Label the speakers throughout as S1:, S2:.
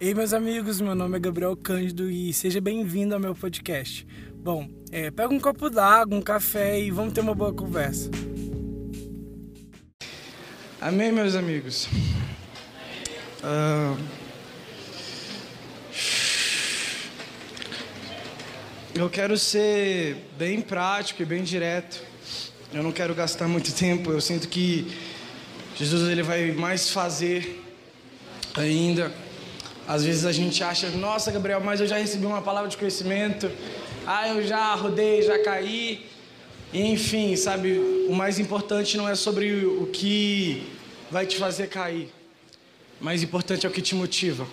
S1: Ei, meus amigos, meu nome é Gabriel Cândido e seja bem-vindo ao meu podcast. Bom, é, pega um copo d'água, um café e vamos ter uma boa conversa. Amém, meus amigos? Uh... Eu quero ser bem prático e bem direto. Eu não quero gastar muito tempo. Eu sinto que Jesus ele vai mais fazer ainda. Às vezes a gente acha, nossa, Gabriel, mas eu já recebi uma palavra de conhecimento. Ah, eu já rodei, já caí. Enfim, sabe, o mais importante não é sobre o que vai te fazer cair. Mais importante é o que te motiva.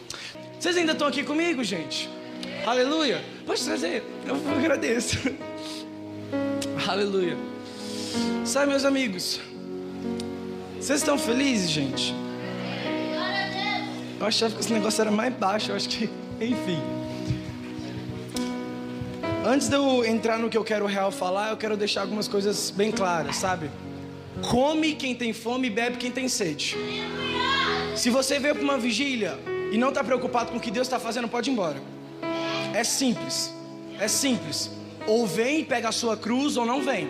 S1: Vocês ainda estão aqui comigo, gente? Aleluia. Pode trazer. Eu agradeço. Aleluia. Sabe, meus amigos, vocês estão felizes, gente? Eu achava que esse negócio era mais baixo, eu acho que, enfim. Antes de eu entrar no que eu quero real falar, eu quero deixar algumas coisas bem claras, sabe? Come quem tem fome e bebe quem tem sede. Se você veio para uma vigília e não está preocupado com o que Deus está fazendo, pode ir embora. É simples. É simples. Ou vem e pega a sua cruz ou não vem.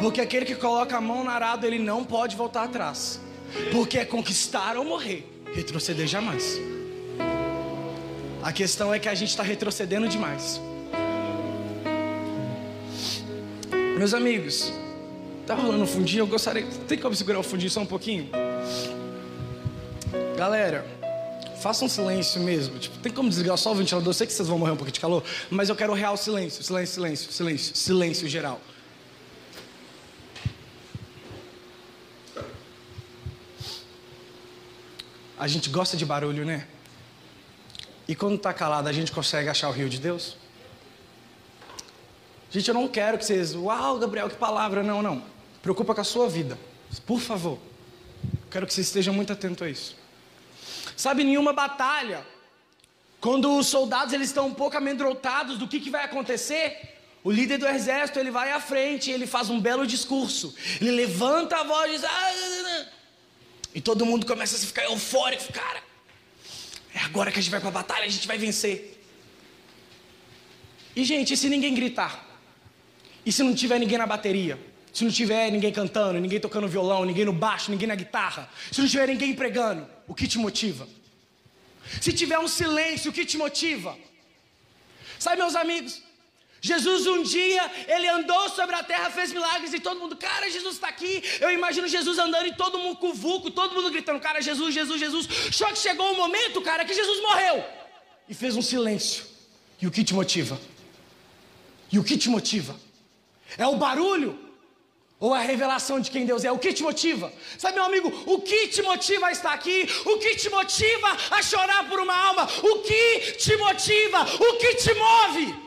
S1: Porque aquele que coloca a mão no arado, ele não pode voltar atrás. Porque é conquistar ou morrer. Retroceder jamais. A questão é que a gente está retrocedendo demais. Meus amigos, tá rolando um fundinho? Eu gostaria. Tem como segurar o fundinho só um pouquinho? Galera, faça um silêncio mesmo. Tipo, tem como desligar só o ventilador? Eu sei que vocês vão morrer um pouquinho de calor, mas eu quero real silêncio, silêncio, silêncio, silêncio, silêncio geral. A gente gosta de barulho, né? E quando está calado, a gente consegue achar o rio de Deus? Gente, eu não quero que vocês, uau, Gabriel, que palavra. Não, não. Preocupa com a sua vida. Por favor. Quero que vocês estejam muito atentos a isso. Sabe, nenhuma batalha, quando os soldados eles estão um pouco amedrontados do que, que vai acontecer, o líder do exército ele vai à frente, ele faz um belo discurso, ele levanta a voz e diz, ah, e todo mundo começa a ficar eufórico, cara. É agora que a gente vai para a batalha, a gente vai vencer. E gente, e se ninguém gritar? E se não tiver ninguém na bateria? Se não tiver ninguém cantando, ninguém tocando violão, ninguém no baixo, ninguém na guitarra, se não tiver ninguém pregando, o que te motiva? Se tiver um silêncio, o que te motiva? Sabe, meus amigos, Jesus um dia, ele andou sobre a terra, fez milagres e todo mundo, cara, Jesus está aqui. Eu imagino Jesus andando e todo mundo com vulco, todo mundo gritando, cara, Jesus, Jesus, Jesus. Só que chegou um momento, cara, que Jesus morreu e fez um silêncio. E o que te motiva? E o que te motiva? É o barulho ou a revelação de quem Deus é? O que te motiva? Sabe, meu amigo, o que te motiva a estar aqui? O que te motiva a chorar por uma alma? O que te motiva? O que te move?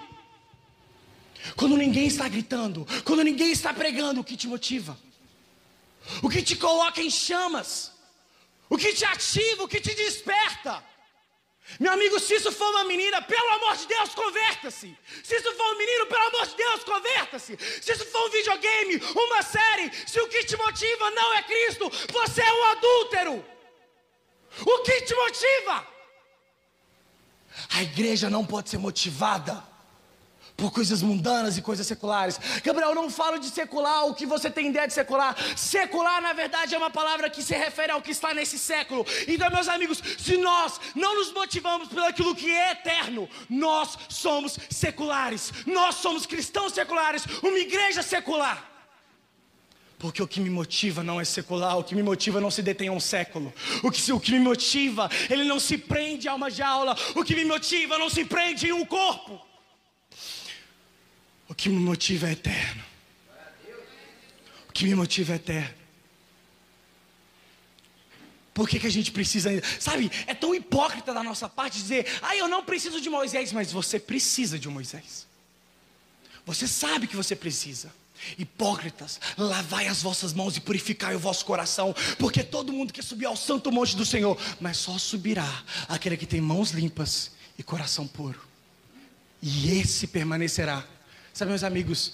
S1: Quando ninguém está gritando, quando ninguém está pregando, o que te motiva? O que te coloca em chamas? O que te ativa? O que te desperta? Meu amigo, se isso for uma menina, pelo amor de Deus, converta-se. Se isso for um menino, pelo amor de Deus, converta-se. Se isso for um videogame, uma série, se o que te motiva não é Cristo, você é um adúltero. O que te motiva? A igreja não pode ser motivada por coisas mundanas e coisas seculares. Gabriel, não falo de secular, o que você tem ideia de secular. Secular, na verdade, é uma palavra que se refere ao que está nesse século. Então, meus amigos, se nós não nos motivamos pelo aquilo que é eterno, nós somos seculares. Nós somos cristãos seculares, uma igreja secular. Porque o que me motiva não é secular, o que me motiva não se detém a um século. O que, o que me motiva, ele não se prende a uma jaula. O que me motiva não se prende em um corpo. O que me motiva é eterno. O que me motiva é eterno. Por que, que a gente precisa, sabe, é tão hipócrita da nossa parte dizer, ah, eu não preciso de Moisés, mas você precisa de um Moisés. Você sabe que você precisa. Hipócritas, lavai as vossas mãos e purificai o vosso coração, porque todo mundo quer subir ao santo monte do Senhor, mas só subirá aquele que tem mãos limpas e coração puro, e esse permanecerá Sabe, meus amigos,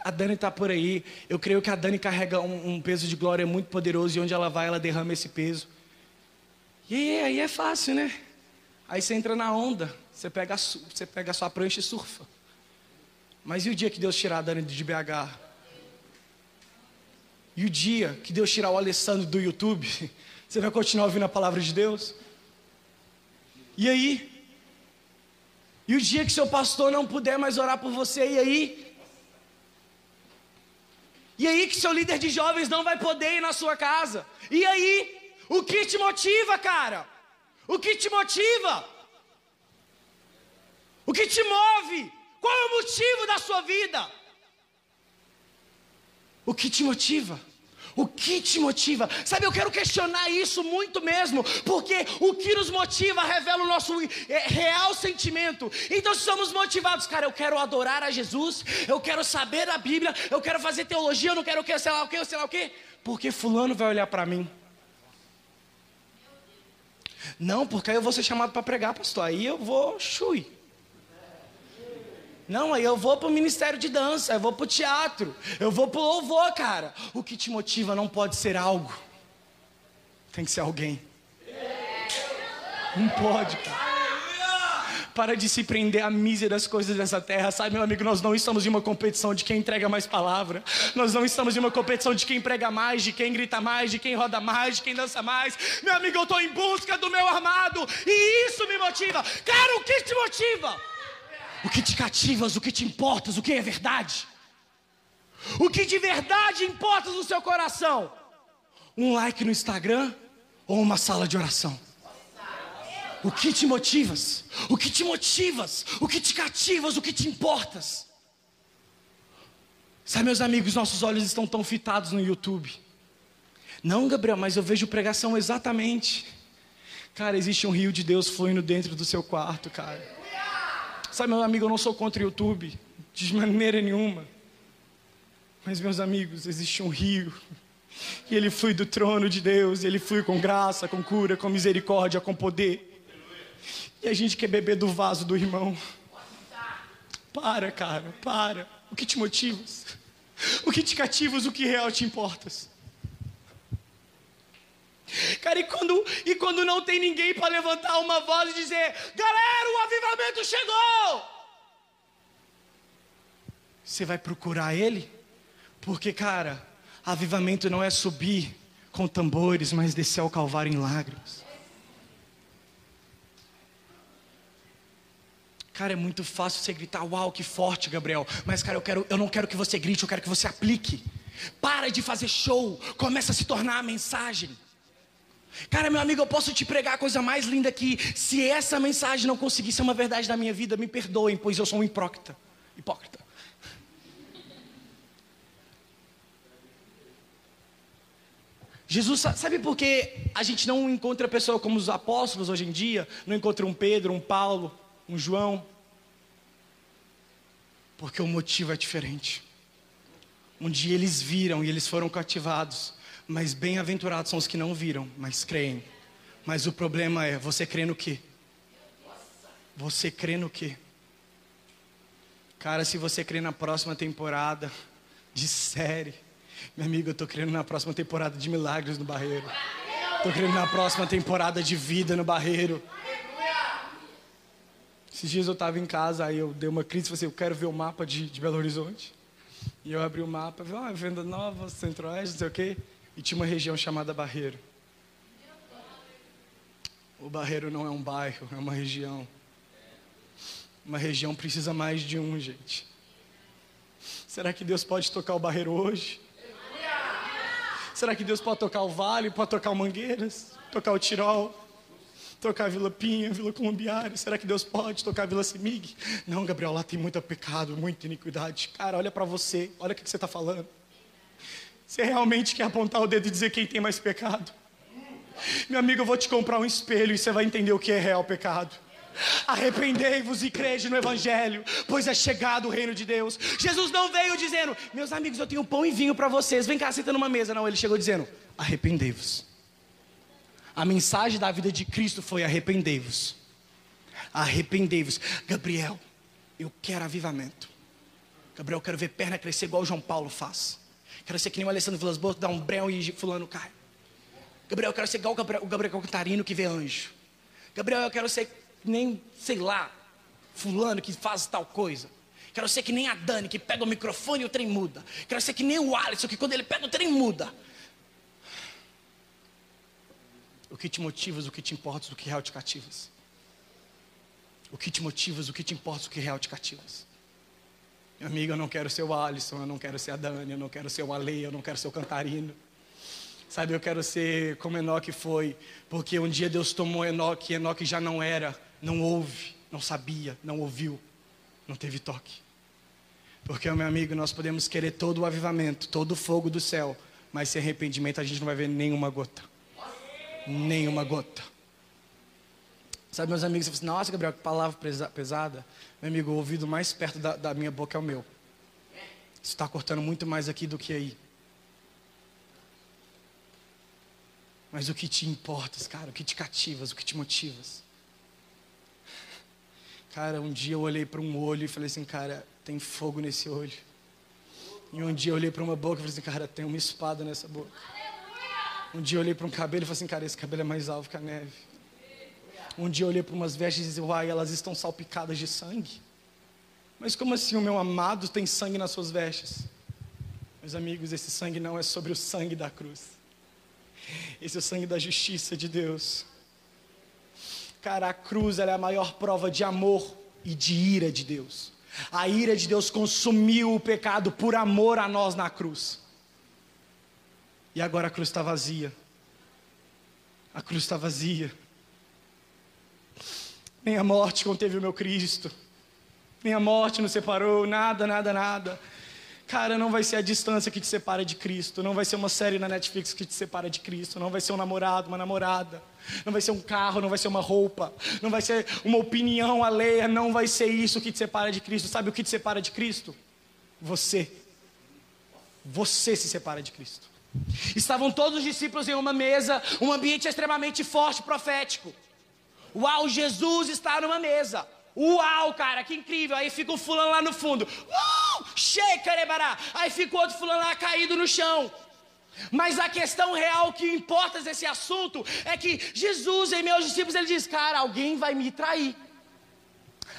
S1: a Dani está por aí. Eu creio que a Dani carrega um, um, peso de glória muito poderoso e onde ela vai, ela derrama esse peso. E aí, é fácil, né? Aí você entra na onda, você pega, a, você pega a sua prancha e surfa. Mas e o dia que Deus tirar a Dani de BH? E o dia que Deus tirar o Alessandro do YouTube? Você vai continuar ouvindo a palavra de Deus? E aí? E o dia que seu pastor não puder mais orar por você, e aí? E aí que seu líder de jovens não vai poder ir na sua casa? E aí? O que te motiva, cara? O que te motiva? O que te move? Qual é o motivo da sua vida? O que te motiva? O que te motiva? Sabe, eu quero questionar isso muito mesmo, porque o que nos motiva revela o nosso é, real sentimento. Então, se somos motivados, cara, eu quero adorar a Jesus, eu quero saber da Bíblia, eu quero fazer teologia, eu não quero o que, sei lá o que, sei lá o que, porque Fulano vai olhar para mim. Não, porque aí eu vou ser chamado para pregar, pastor, aí eu vou chui. Não, aí eu vou para o ministério de dança, eu vou para o teatro, eu vou para o louvor, cara. O que te motiva não pode ser algo, tem que ser alguém. Não pode, cara. Para de se prender à mísera das coisas dessa terra, sabe, meu amigo? Nós não estamos em uma competição de quem entrega mais palavra, nós não estamos em uma competição de quem prega mais, de quem grita mais, de quem roda mais, de quem dança mais. Meu amigo, eu estou em busca do meu armado e isso me motiva. Cara, o que te motiva? O que te cativas, o que te importas, o que é verdade. O que de verdade importa no seu coração? Um like no Instagram ou uma sala de oração? O que te motivas? O que te motivas? O que te cativas? O que te importas? Sabe, meus amigos, nossos olhos estão tão fitados no YouTube. Não, Gabriel, mas eu vejo pregação exatamente. Cara, existe um rio de Deus fluindo dentro do seu quarto, cara. Sabe, meu amigo, eu não sou contra o YouTube, de maneira nenhuma. Mas, meus amigos, existe um rio. E ele flui do trono de Deus, ele flui com graça, com cura, com misericórdia, com poder. E a gente quer beber do vaso do irmão. Para, cara, para. O que te motivas? O que te cativas? O que real te importas? Cara, e quando, e quando não tem ninguém para levantar uma voz e dizer: Galera, o avivamento chegou! Você vai procurar ele? Porque, cara, avivamento não é subir com tambores, mas descer ao Calvário em lágrimas. Cara, é muito fácil você gritar, uau, que forte, Gabriel. Mas, cara, eu, quero, eu não quero que você grite, eu quero que você aplique. Para de fazer show, começa a se tornar a mensagem. Cara, meu amigo, eu posso te pregar a coisa mais linda aqui. Se essa mensagem não conseguir ser uma verdade da minha vida, me perdoem, pois eu sou um hipócrita. Hipócrita. Jesus, sabe por que a gente não encontra pessoa como os apóstolos hoje em dia? Não encontra um Pedro, um Paulo, um João? Porque o motivo é diferente. Um dia eles viram e eles foram cativados. Mas bem-aventurados são os que não viram, mas creem. Mas o problema é, você crê no quê? Você crê no quê? Cara, se você crê na próxima temporada de série, meu amigo, eu tô crendo na próxima temporada de milagres no Barreiro. Tô crendo na próxima temporada de vida no Barreiro. Esses dias eu estava em casa, aí eu dei uma crise e falei assim, eu quero ver o mapa de, de Belo Horizonte. E eu abri o mapa, vi, ah, venda nova, centro-oeste, não sei o quê. E tinha uma região chamada Barreiro. O Barreiro não é um bairro, é uma região. Uma região precisa mais de um, gente. Será que Deus pode tocar o Barreiro hoje? Será que Deus pode tocar o Vale, pode tocar o Mangueiras, tocar o Tirol, tocar a Vila Pinha, Vila Colombiária? Será que Deus pode tocar a Vila Semig? Não, Gabriel, lá tem muito pecado, muita iniquidade. Cara, olha para você, olha o que você está falando. Você realmente quer apontar o dedo e dizer quem tem mais pecado? Meu amigo, eu vou te comprar um espelho e você vai entender o que é real pecado. Arrependei-vos e crede no Evangelho, pois é chegado o reino de Deus. Jesus não veio dizendo, meus amigos, eu tenho pão e vinho para vocês, vem cá, senta numa mesa. Não, ele chegou dizendo, arrependei-vos. A mensagem da vida de Cristo foi: arrependei-vos. Arrependei-vos. Gabriel, eu quero avivamento. Gabriel, eu quero ver perna crescer igual João Paulo faz. Quero ser que nem o Alessandro Vilas Boas, dá um breu e fulano cai. Gabriel, eu quero ser igual o Gabriel, o Gabriel Cantarino que vê anjo. Gabriel, eu quero ser nem, sei lá, fulano que faz tal coisa. Quero ser que nem a Dani, que pega o microfone e o trem muda. Quero ser que nem o Alisson, que quando ele pega o trem muda. O que te motivas, o que te importa, o que real te cativas. O que te motivas, o que te importa, o que real te cativas. Amigo, eu não quero ser o Alisson, eu não quero ser a Dani, eu não quero ser o Ale, eu não quero ser o Cantarino. Sabe, eu quero ser como Enoque foi, porque um dia Deus tomou Enoque e Enoque já não era, não ouve, não sabia, não ouviu, não teve toque. Porque, meu amigo, nós podemos querer todo o avivamento, todo o fogo do céu, mas sem arrependimento a gente não vai ver nenhuma gota. Nenhuma gota. Sabe, meus amigos, você fala assim, nossa, Gabriel, que palavra pesada. Meu amigo, o ouvido mais perto da, da minha boca é o meu. Isso está cortando muito mais aqui do que aí. Mas o que te importa, cara, o que te cativas, o que te motivas. Cara, um dia eu olhei para um olho e falei assim, cara, tem fogo nesse olho. E um dia eu olhei para uma boca e falei assim, cara, tem uma espada nessa boca. Um dia eu olhei para um cabelo e falei assim, cara, esse cabelo é mais alvo que a neve. Um dia eu olhei para umas vestes e disse, uai, elas estão salpicadas de sangue. Mas como assim o meu amado tem sangue nas suas vestes? Meus amigos, esse sangue não é sobre o sangue da cruz. Esse é o sangue da justiça de Deus. Cara, a cruz é a maior prova de amor e de ira de Deus. A ira de Deus consumiu o pecado por amor a nós na cruz. E agora a cruz está vazia. A cruz está vazia. Nem a morte conteve o meu Cristo. Nem a morte nos separou, nada, nada, nada. Cara, não vai ser a distância que te separa de Cristo, não vai ser uma série na Netflix que te separa de Cristo, não vai ser um namorado, uma namorada, não vai ser um carro, não vai ser uma roupa, não vai ser uma opinião alheia, não vai ser isso que te separa de Cristo. Sabe o que te separa de Cristo? Você. Você se separa de Cristo. Estavam todos os discípulos em uma mesa, um ambiente extremamente forte, profético. Uau, Jesus está numa mesa. Uau, cara, que incrível. Aí fica o fulano lá no fundo. Uh, Sheikarebará. Aí fica o outro fulano lá caído no chão. Mas a questão real que importa desse assunto é que Jesus e meus discípulos, ele diz: Cara, alguém vai me trair.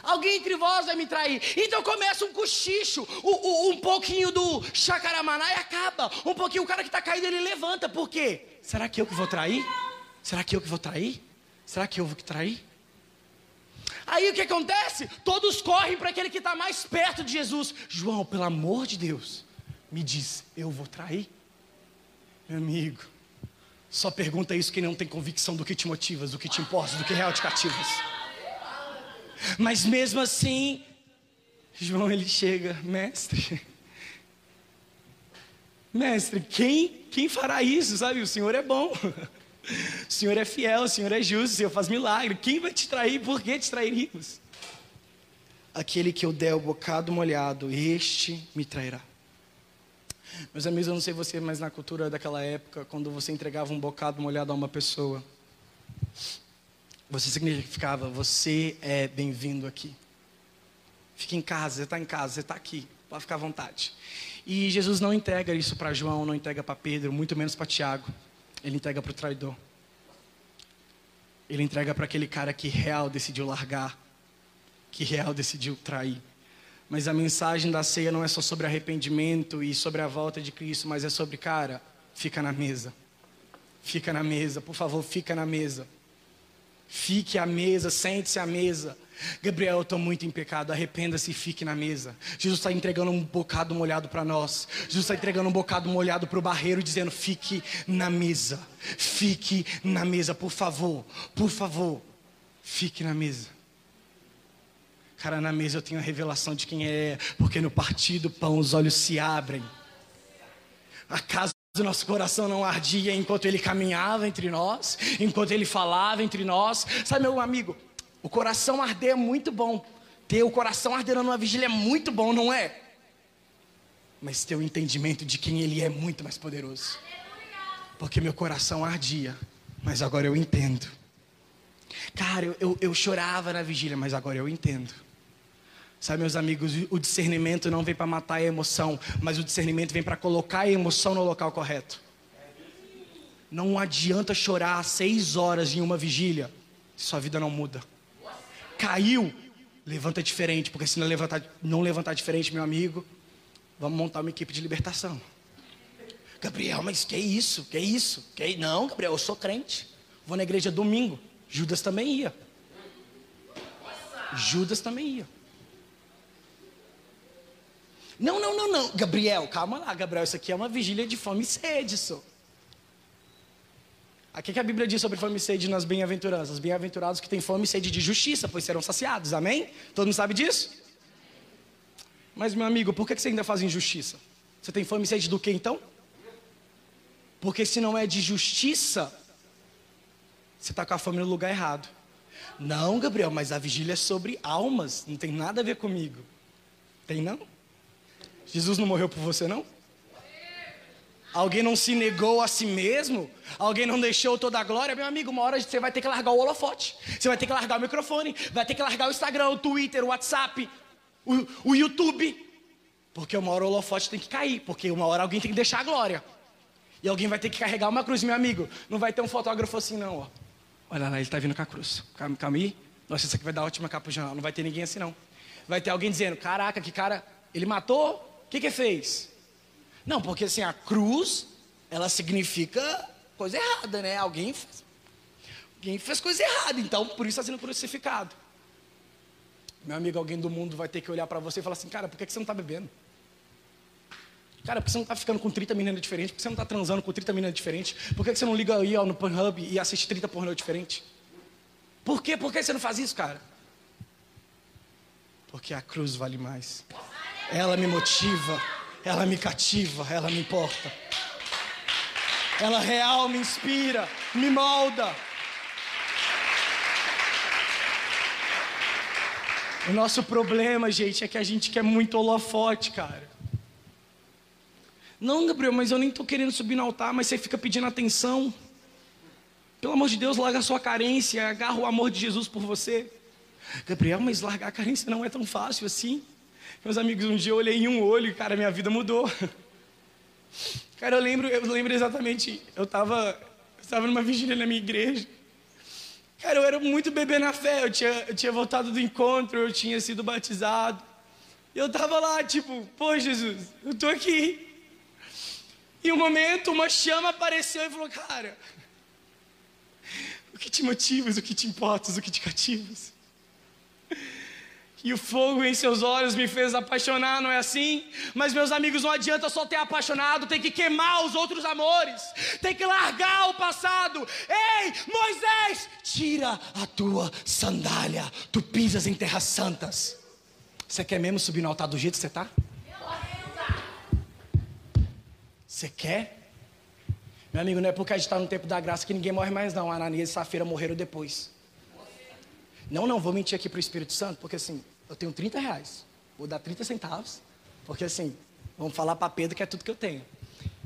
S1: Alguém entre vós vai me trair. Então começa um cochicho, um, um pouquinho do chacaramaná e acaba. Um pouquinho, o cara que está caído, ele levanta. Por quê? Será que eu que vou trair? Será que eu que vou trair? Será que eu vou trair? Aí o que acontece? Todos correm para aquele que está mais perto de Jesus. João, pelo amor de Deus, me diz: eu vou trair? Meu amigo, só pergunta isso quem não tem convicção do que te motivas, do que te importa, do que real te cativas. Mas mesmo assim, João ele chega, mestre. Mestre, quem, quem fará isso? Sabe, o Senhor é bom. O Senhor é fiel, o Senhor é justo, o Senhor faz milagre. Quem vai te trair? Por que te trairíamos? Aquele que eu der o bocado molhado, este me trairá. Meus amigos, eu não sei você, mas na cultura daquela época, quando você entregava um bocado molhado a uma pessoa, você significava: você é bem-vindo aqui. Fique em casa, você está em casa, você está aqui, pode ficar à vontade. E Jesus não entrega isso para João, não entrega para Pedro, muito menos para Tiago. Ele entrega para o traidor. Ele entrega para aquele cara que real decidiu largar, que real decidiu trair. Mas a mensagem da ceia não é só sobre arrependimento e sobre a volta de Cristo, mas é sobre, cara, fica na mesa. Fica na mesa, por favor, fica na mesa. Fique à mesa, sente-se à mesa. Gabriel, eu estou muito em pecado, arrependa-se e fique na mesa. Jesus está entregando um bocado molhado para nós. Jesus está entregando um bocado molhado para o barreiro, dizendo: fique na mesa. Fique na mesa, por favor, por favor. Fique na mesa. Cara, na mesa eu tenho a revelação de quem é, porque no partir do pão os olhos se abrem. Acaso o nosso coração não ardia enquanto ele caminhava entre nós, enquanto ele falava entre nós. Sabe, meu amigo, o coração arder é muito bom. Ter o coração ardendo numa vigília é muito bom, não é? Mas ter o entendimento de quem ele é muito mais poderoso. Porque meu coração ardia, mas agora eu entendo. Cara, eu, eu, eu chorava na vigília, mas agora eu entendo. Sabe, meus amigos, o discernimento não vem para matar a emoção, mas o discernimento vem para colocar a emoção no local correto. Não adianta chorar seis horas em uma vigília, se sua vida não muda. caiu, levanta diferente, porque se não levantar, não levantar diferente, meu amigo, vamos montar uma equipe de libertação. Gabriel, mas que isso? Que isso? Que não, Gabriel, eu sou crente. Vou na igreja domingo. Judas também ia. Judas também ia. Não, não, não, não. Gabriel, calma lá, Gabriel. Isso aqui é uma vigília de fome e sede, só. O que a Bíblia diz sobre fome e sede nas bem-aventuranças? Bem-aventurados que têm fome e sede de justiça, pois serão saciados. Amém? Todo mundo sabe disso? Mas, meu amigo, por que você ainda faz injustiça? Você tem fome e sede do que então? Porque se não é de justiça, você está com a fome no lugar errado. Não, Gabriel, mas a vigília é sobre almas, não tem nada a ver comigo. Tem não? Jesus não morreu por você, não? Alguém não se negou a si mesmo? Alguém não deixou toda a glória? Meu amigo, uma hora você vai ter que largar o holofote. Você vai ter que largar o microfone. Vai ter que largar o Instagram, o Twitter, o WhatsApp, o, o YouTube. Porque uma hora o holofote tem que cair. Porque uma hora alguém tem que deixar a glória. E alguém vai ter que carregar uma cruz, meu amigo. Não vai ter um fotógrafo assim, não, ó. Olha lá, ele está vindo com a cruz. Calma, calma aí. Nossa, isso aqui vai dar ótima capa pro jornal. Não vai ter ninguém assim, não. Vai ter alguém dizendo: Caraca, que cara, ele matou? Que que fez? Não, porque assim, a cruz, ela significa coisa errada, né? Alguém fez, alguém fez coisa errada, então por isso está sendo crucificado. Meu amigo, alguém do mundo vai ter que olhar para você e falar assim: Cara, por que, que você não está bebendo? Cara, por que você não está ficando com 30 meninas diferentes? Por que você não está transando com 30 meninas diferentes? Por que você não liga aí ó, no Pornhub e assiste 30 pornô diferentes? Por quê? Por que você não faz isso, cara? Porque a cruz vale mais. Ela me motiva, ela me cativa, ela me importa. Ela real me inspira, me molda. O nosso problema, gente, é que a gente quer muito holofote, cara. Não, Gabriel, mas eu nem estou querendo subir no altar, mas você fica pedindo atenção. Pelo amor de Deus, larga a sua carência, agarra o amor de Jesus por você. Gabriel, mas largar a carência não é tão fácil assim. Meus amigos, um dia eu olhei em um olho e, cara, minha vida mudou. Cara, eu lembro, eu lembro exatamente, eu estava estava numa vigília na minha igreja. Cara, eu era muito bebê na fé, eu tinha, eu tinha voltado do encontro, eu tinha sido batizado. E eu estava lá, tipo, pô, Jesus, eu estou aqui. E um momento, uma chama apareceu e falou: Cara, o que te motivas, o que te importas, o que te cativas? E o fogo em seus olhos me fez apaixonar, não é assim? Mas, meus amigos, não adianta só ter apaixonado, tem que queimar os outros amores, tem que largar o passado. Ei, Moisés, tira a tua sandália, tu pisas em terras santas. Você quer mesmo subir no altar do jeito que você está? Você quer? Meu amigo, não é porque a gente está no tempo da graça que ninguém morre mais, não. Ananias e Safira morreram depois. Não, não, vou mentir aqui para o Espírito Santo, porque assim, eu tenho 30 reais. Vou dar 30 centavos, porque assim, vamos falar para Pedro que é tudo que eu tenho.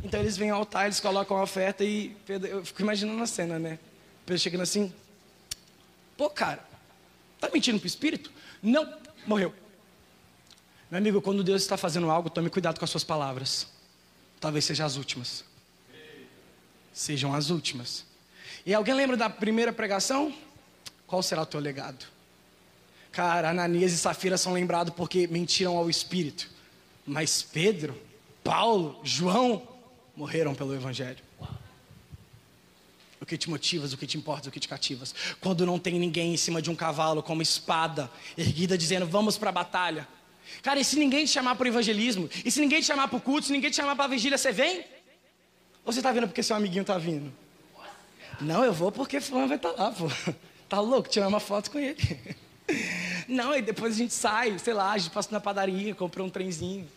S1: Então eles vêm ao altar, eles colocam a oferta e Pedro, eu fico imaginando a cena, né? Pedro chegando assim, pô, cara, tá mentindo para o Espírito? Não, morreu. Meu amigo, quando Deus está fazendo algo, tome cuidado com as suas palavras talvez sejam as últimas. Sejam as últimas. E alguém lembra da primeira pregação? Qual será o teu legado? Cara, Ananias e Safira são lembrados porque mentiram ao Espírito. Mas Pedro, Paulo, João morreram pelo Evangelho. O que te motivas, o que te importa, o que te cativas. Quando não tem ninguém em cima de um cavalo com uma espada erguida dizendo vamos para a batalha. Cara, e se ninguém te chamar para o evangelismo? E se ninguém te chamar para o culto? Se ninguém te chamar para a vigília, você vem? Ou você está vindo porque seu amiguinho está vindo? Não, eu vou porque fulano vai estar tá lá, pô. Tá louco, tirar uma foto com ele. Não, e depois a gente sai, sei lá, a gente passa na padaria, compra um trenzinho.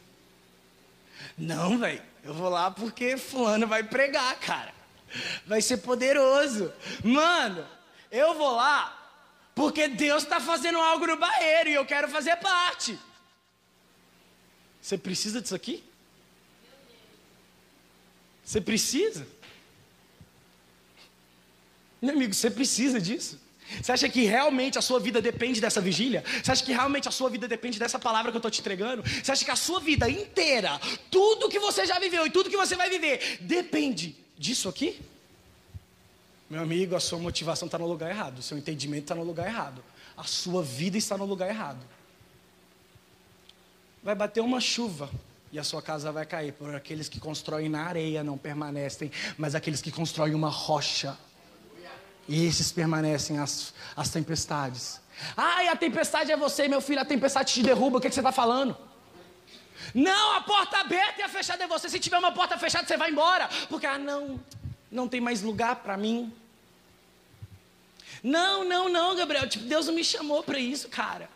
S1: Não, velho, eu vou lá porque fulano vai pregar, cara. Vai ser poderoso. Mano, eu vou lá porque Deus está fazendo algo no barreiro e eu quero fazer parte. Você precisa disso aqui? Você precisa? Meu amigo, você precisa disso. Você acha que realmente a sua vida depende dessa vigília? Você acha que realmente a sua vida depende dessa palavra que eu estou te entregando? Você acha que a sua vida inteira, tudo que você já viveu e tudo que você vai viver, depende disso aqui? Meu amigo, a sua motivação está no lugar errado, o seu entendimento está no lugar errado. a sua vida está no lugar errado. Vai bater uma chuva e a sua casa vai cair, por aqueles que constroem na areia não permanecem, mas aqueles que constroem uma rocha. E esses permanecem as, as tempestades. Ai, a tempestade é você, meu filho, a tempestade te derruba, o que, que você está falando? Não, a porta aberta e a fechada é você. Se tiver uma porta fechada, você vai embora. Porque, ah, não, não tem mais lugar para mim. Não, não, não, Gabriel. Tipo, Deus não me chamou para isso, cara.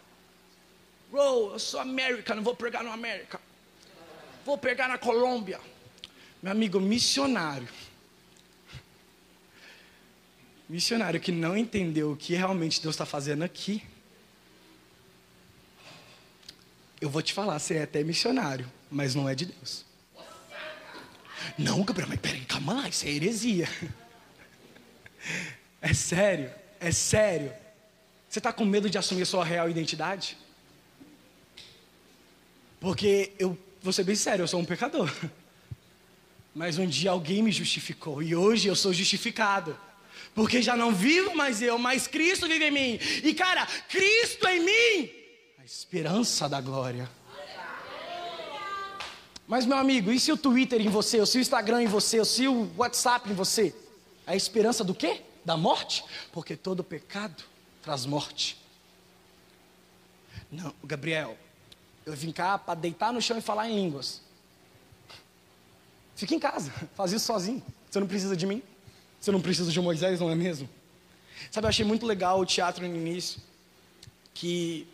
S1: Bro, eu sou América, não vou pregar no América. Vou pregar na Colômbia. Meu amigo, missionário. Missionário que não entendeu o que realmente Deus está fazendo aqui. Eu vou te falar, você é até missionário, mas não é de Deus. Não, Gabriel, mas peraí, calma lá, isso é heresia. É sério, é sério. Você está com medo de assumir a sua real identidade? Porque eu vou ser bem sério, eu sou um pecador. Mas um dia alguém me justificou e hoje eu sou justificado. Porque já não vivo mais eu, mas Cristo vive em mim. E cara, Cristo em mim, a esperança da glória. Mas meu amigo, e se o Twitter em você, ou se o Instagram em você, ou se o WhatsApp em você? A esperança do quê? Da morte? Porque todo pecado traz morte. Não, Gabriel, eu vim cá para deitar no chão e falar em línguas. Fica em casa, faz isso sozinho. Você não precisa de mim. Você não precisa de Moisés, não é mesmo? Sabe, eu achei muito legal o teatro no início. Que.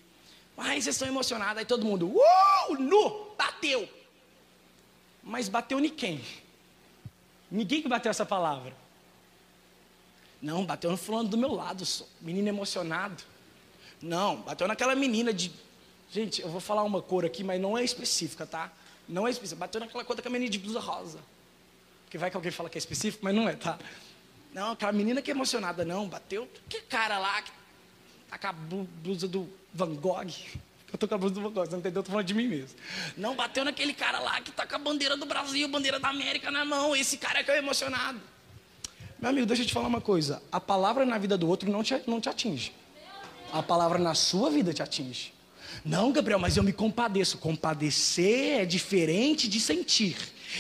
S1: Ai, vocês estão emocionados. Aí todo mundo. Uh! Nu! Bateu! Mas bateu quem? Ninguém que bateu essa palavra. Não, bateu no fulano do meu lado, menino emocionado. Não, bateu naquela menina de Gente, eu vou falar uma cor aqui, mas não é específica, tá? Não é específica. Bateu naquela cor daquela menina de blusa rosa. Porque vai que alguém fala que é específico, mas não é, tá? Não, aquela menina que é emocionada, não. Bateu. Que cara lá que tá com a blusa do Van Gogh. Eu tô com a blusa do Van Gogh, você não entendeu? Eu tô falando de mim mesmo. Não, bateu naquele cara lá que tá com a bandeira do Brasil, bandeira da América na mão. Esse cara é que é emocionado. Meu amigo, deixa eu te falar uma coisa. A palavra na vida do outro não te, não te atinge. A palavra na sua vida te atinge. Não, Gabriel, mas eu me compadeço. Compadecer é diferente de sentir.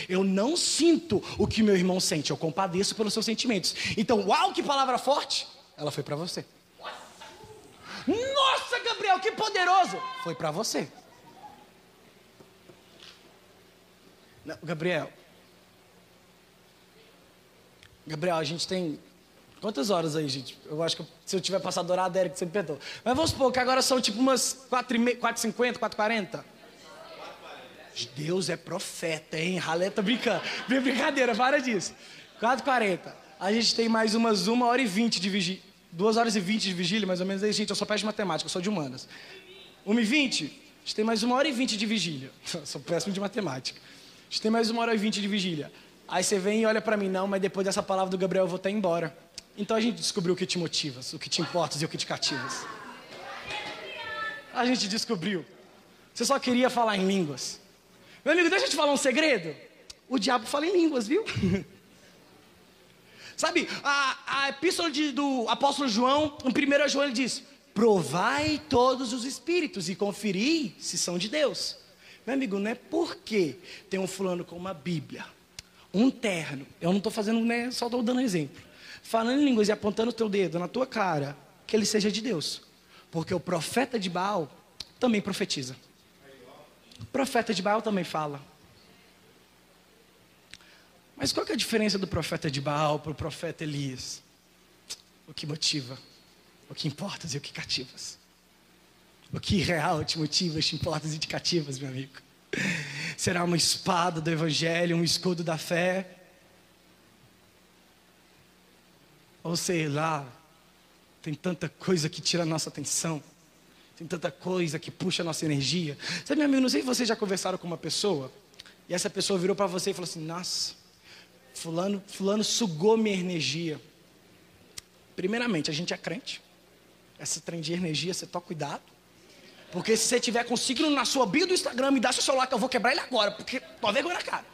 S1: Eu não sinto o que meu irmão sente, eu compadeço pelos seus sentimentos. Então, uau, que palavra forte! Ela foi para você. Nossa, Gabriel, que poderoso! Foi para você. Não, Gabriel. Gabriel, a gente tem Quantas horas aí, gente? Eu acho que se eu tiver passado horário, Eric, você me perdoa. Mas vamos supor que agora são tipo umas 4h50, 4h40. Deus é profeta, hein? Ralé tá brincando. Brincadeira, para disso. 4h40. A gente tem mais umas 1 hora e 20 de vigília. 2 horas e 20 de vigília, mais ou menos aí, gente. Eu sou péssimo de matemática, eu sou de humanas. 1 e 20, a gente tem mais 1 hora e 20 de vigília. sou péssimo de matemática. A gente tem mais 1 hora e 20 de vigília. Aí você vem e olha para mim, não, mas depois dessa palavra do Gabriel eu vou até embora. Então a gente descobriu o que te motiva, o que te importa e o que te cativas. A gente descobriu. Você só queria falar em línguas. Meu amigo, deixa eu te falar um segredo. O diabo fala em línguas, viu? Sabe, a, a epístola de, do apóstolo João, em 1 João, ele diz: Provai todos os espíritos e conferi se são de Deus. Meu amigo, não é porque tem um fulano com uma Bíblia, um terno. Eu não estou fazendo, né, só estou dando exemplo falando em línguas e apontando o teu dedo na tua cara, que ele seja de Deus. Porque o profeta de Baal também profetiza. O profeta de Baal também fala. Mas qual é a diferença do profeta de Baal para o profeta Elias? O que motiva, o que importas e o que cativas. O que real te motiva, te importas e te cativas, meu amigo. Será uma espada do evangelho, um escudo da fé, Ou sei lá, tem tanta coisa que tira a nossa atenção. Tem tanta coisa que puxa a nossa energia. Sabe, meu amigo, não sei se vocês já conversaram com uma pessoa e essa pessoa virou para você e falou assim: Nossa, fulano, fulano sugou minha energia. Primeiramente, a gente é crente. Essa trem de energia, você toma cuidado. Porque se você tiver com signo na sua bio do Instagram, me dá seu celular que eu vou quebrar ele agora, porque tô vergonha na cara.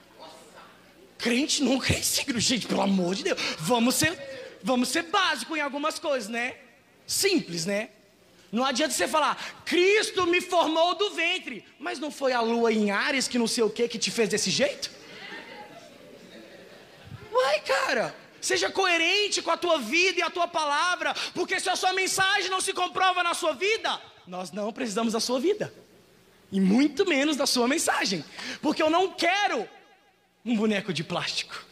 S1: Crente não crê em signo, gente, pelo amor de Deus. Vamos ser vamos ser básicos em algumas coisas, né? Simples, né? Não adianta você falar, Cristo me formou do ventre, mas não foi a lua em Ares que não sei o que que te fez desse jeito? Uai, cara, seja coerente com a tua vida e a tua palavra, porque se a sua mensagem não se comprova na sua vida, nós não precisamos da sua vida, e muito menos da sua mensagem, porque eu não quero um boneco de plástico,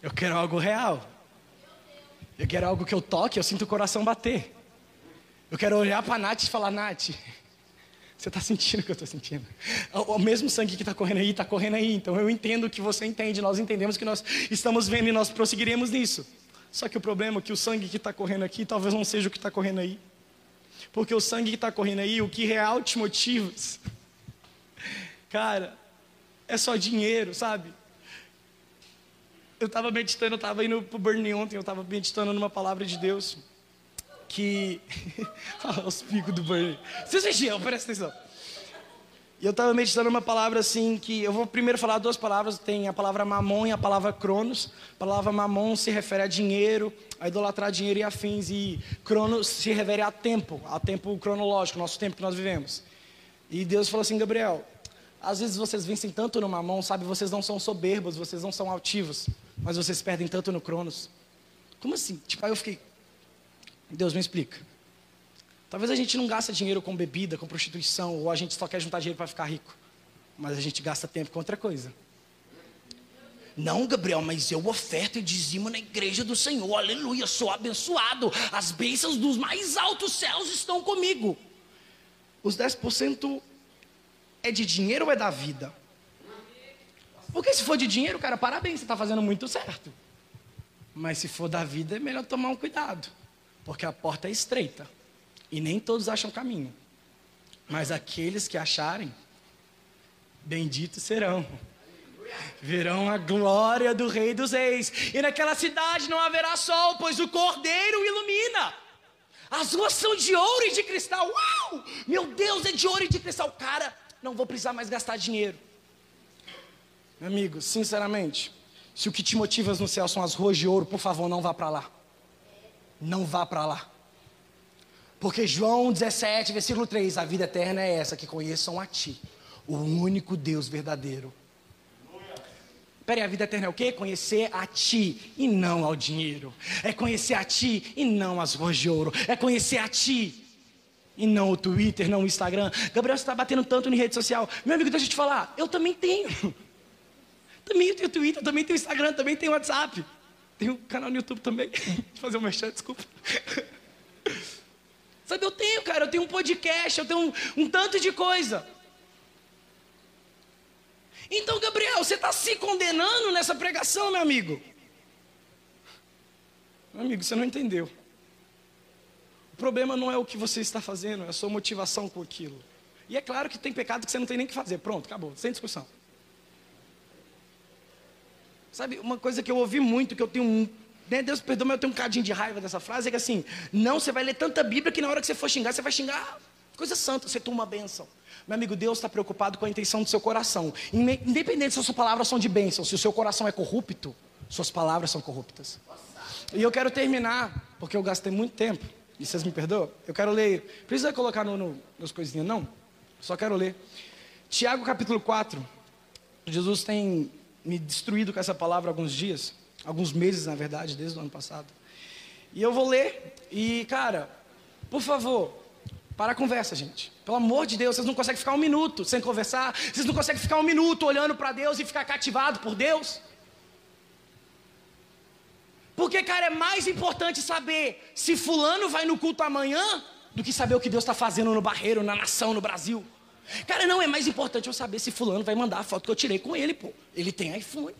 S1: eu quero algo real, eu quero algo que eu toque, eu sinto o coração bater. Eu quero olhar para a Nath e falar, Nath, você está sentindo o que eu estou sentindo. O, mesmo sangue que está correndo aí, está correndo aí. Então eu entendo que você entende, nós entendemos que nós estamos vendo e nós prosseguiremos nisso. Só que o problema é que o sangue que está correndo aqui talvez não seja o que está correndo aí. Porque o sangue que está correndo aí, o que real te motiva, cara, é só dinheiro, sabe? Eu estava meditando, eu estava indo para o Burning ontem, eu estava meditando numa palavra de Deus que. os picos do banho. Vocês vigiam, presta atenção. E eu estava meditando uma palavra assim que eu vou primeiro falar duas palavras, tem a palavra mamon e a palavra cronos. A palavra mamon se refere a dinheiro, a idolatrar dinheiro e afins e cronos se refere a tempo, a tempo cronológico, nosso tempo que nós vivemos. E Deus falou assim, Gabriel, às vezes vocês vencem tanto no mamon, sabe, vocês não são soberbos, vocês não são altivos, mas vocês perdem tanto no cronos. Como assim? Tipo, aí eu fiquei, Deus me explica. Talvez a gente não gasta dinheiro com bebida, com prostituição, ou a gente só quer juntar dinheiro para ficar rico. Mas a gente gasta tempo com outra coisa. Não, Gabriel, mas eu oferto e dizimo na igreja do Senhor, aleluia, sou abençoado. As bênçãos dos mais altos céus estão comigo. Os 10% é de dinheiro ou é da vida? Porque se for de dinheiro, cara, parabéns, você está fazendo muito certo. Mas se for da vida, é melhor tomar um cuidado. Porque a porta é estreita e nem todos acham caminho. Mas aqueles que acharem, benditos serão. Verão a glória do Rei dos Reis. E naquela cidade não haverá sol, pois o Cordeiro ilumina. As ruas são de ouro e de cristal. Uau! Meu Deus, é de ouro e de cristal. Cara, não vou precisar mais gastar dinheiro. Meu amigo, sinceramente, se o que te motiva no céu são as ruas de ouro, por favor, não vá para lá não vá para lá. Porque João 17, versículo 3, a vida eterna é essa, que conheçam a Ti, o único Deus verdadeiro. Peraí, a vida eterna é o quê? Conhecer a Ti e não ao dinheiro. É conhecer a Ti e não as ruas de ouro. É conhecer a Ti e não o Twitter, não o Instagram. Gabriel, você está batendo tanto em rede social. Meu amigo, deixa eu te falar, eu também tenho. Também tenho Twitter, também tenho Instagram, também tenho WhatsApp. Tem um canal no YouTube também. Deixa fazer um merchan, desculpa. Sabe, eu tenho, cara, eu tenho um podcast, eu tenho um, um tanto de coisa. Então, Gabriel, você está se condenando nessa pregação, meu amigo? Meu amigo, você não entendeu. O problema não é o que você está fazendo, é a sua motivação com aquilo. E é claro que tem pecado que você não tem nem que fazer. Pronto, acabou, sem discussão. Sabe, uma coisa que eu ouvi muito, que eu tenho. Né, Deus perdoa, mas eu tenho um cadinho de raiva dessa frase, é que assim, não, você vai ler tanta Bíblia que na hora que você for xingar, você vai xingar coisa santa, você toma uma bênção. Meu amigo, Deus está preocupado com a intenção do seu coração. Independente se as suas palavras são de bênção, se o seu coração é corrupto, suas palavras são corruptas. E eu quero terminar, porque eu gastei muito tempo, e vocês me perdoam? Eu quero ler, precisa colocar no, no, nas coisinhas, não? Só quero ler. Tiago capítulo 4. Jesus tem me destruído com essa palavra alguns dias, alguns meses na verdade, desde o ano passado. E eu vou ler e, cara, por favor, para a conversa, gente. Pelo amor de Deus, vocês não conseguem ficar um minuto sem conversar, vocês não conseguem ficar um minuto olhando para Deus e ficar cativado por Deus. Porque, cara, é mais importante saber se fulano vai no culto amanhã do que saber o que Deus está fazendo no barreiro, na nação, no Brasil. Cara, não, é mais importante eu saber se fulano vai mandar a foto que eu tirei com ele, pô. Ele tem iPhone.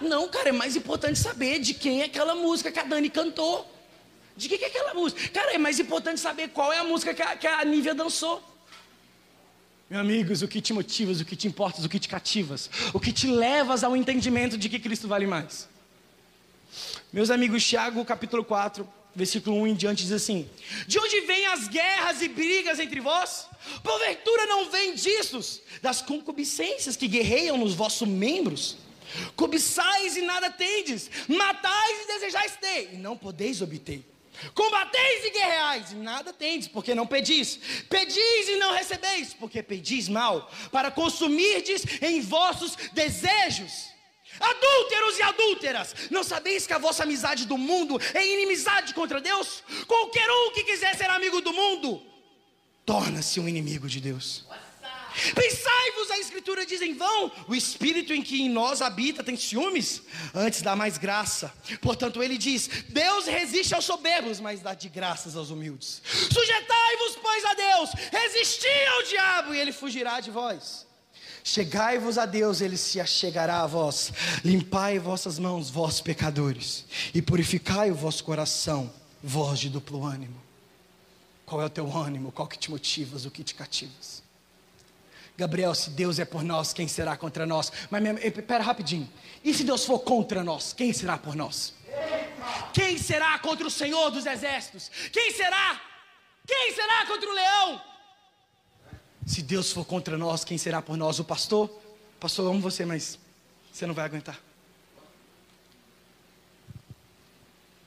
S1: Não, cara, é mais importante saber de quem é aquela música que a Dani cantou. De que, que é aquela música? Cara, é mais importante saber qual é a música que a, que a Nívia dançou. Meus amigos, o que te motivas, o que te importas, o que te cativas, o que te levas ao entendimento de que Cristo vale mais. Meus amigos, Tiago capítulo 4, versículo 1 em diante diz assim: De onde vêm as guerras e brigas entre vós? Porventura não vem disso, das concupiscências que guerreiam nos vossos membros? Cobiçais e nada tendes, matais e desejais ter, e não podeis obter. Combateis e guerreais, e nada tendes, porque não pedis. Pedis e não recebeis, porque pedis mal, para consumirdes em vossos desejos. Adúlteros e adúlteras, não sabeis que a vossa amizade do mundo é inimizade contra Deus? Qualquer um que quiser ser amigo do mundo, torna-se um inimigo de Deus. Pensai-vos, a Escritura diz em vão: o Espírito em que em nós habita tem ciúmes, antes dá mais graça. Portanto, ele diz: Deus resiste aos soberbos, mas dá de graças aos humildes. Sujeitai-vos, pois, a Deus, resisti ao diabo, e ele fugirá de vós. Chegai-vos a Deus, ele se achegará a vós. Limpai vossas mãos, vós pecadores, e purificai o vosso coração, vós de duplo ânimo. Qual é o teu ânimo? Qual que te motivas? O que te cativas? Gabriel, se Deus é por nós, quem será contra nós? Mas espera rapidinho. E se Deus for contra nós, quem será por nós? Quem será contra o Senhor dos exércitos? Quem será? Quem será contra o leão? Se Deus for contra nós, quem será por nós? O pastor? Pastor, eu amo você, mas você não vai aguentar.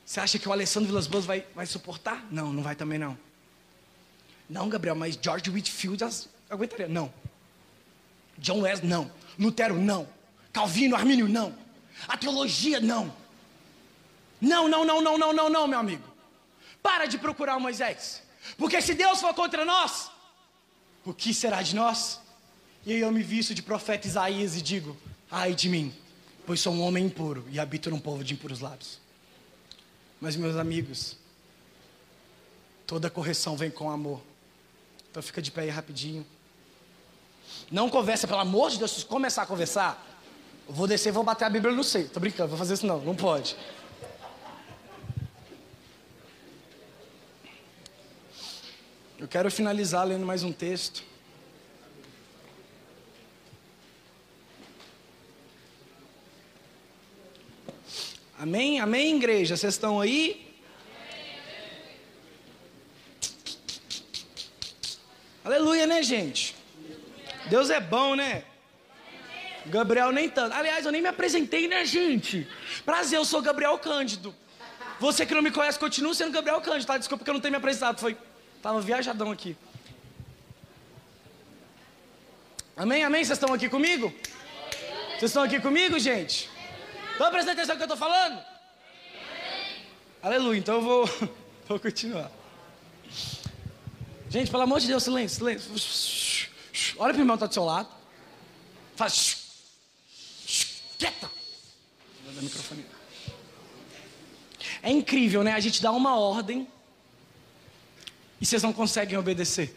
S1: Você acha que o Alessandro Vilas Boas vai, vai suportar? Não, não vai também não. Não, Gabriel, mas George Whitfield aguentaria. Não. John Wesley, não. Lutero, não. Calvino, Armínio, não. A teologia, não. Não, não, não, não, não, não, não, meu amigo. Para de procurar Moisés. Porque se Deus for contra nós, o que será de nós? E aí eu me visto de profeta Isaías e digo: ai de mim, pois sou um homem impuro e habito num povo de impuros lábios. Mas, meus amigos, toda correção vem com amor. Então fica de pé aí rapidinho. Não conversa, pelo amor de Deus, se começar a conversar, eu vou descer e vou bater a Bíblia no seio. Tô brincando, vou fazer isso não, não pode. Quero finalizar lendo mais um texto. Amém? Amém, igreja? Vocês estão aí? Aleluia, né, gente? Deus é bom, né? Gabriel nem tanto. Aliás, eu nem me apresentei, né, gente? Prazer, eu sou Gabriel Cândido. Você que não me conhece, continua sendo Gabriel Cândido, tá? Desculpa que eu não tenho me apresentado, foi... Tava viajadão aqui. Amém, amém? Vocês estão aqui comigo? Vocês estão aqui comigo, gente? Estão prestando atenção no que eu estou falando? Aleluia, então eu vou, vou continuar. Gente, pelo amor de Deus, silêncio, silêncio. Olha para o irmão que está do seu lado. Faz. Quieta. É incrível, né? A gente dá uma ordem e vocês não conseguem obedecer.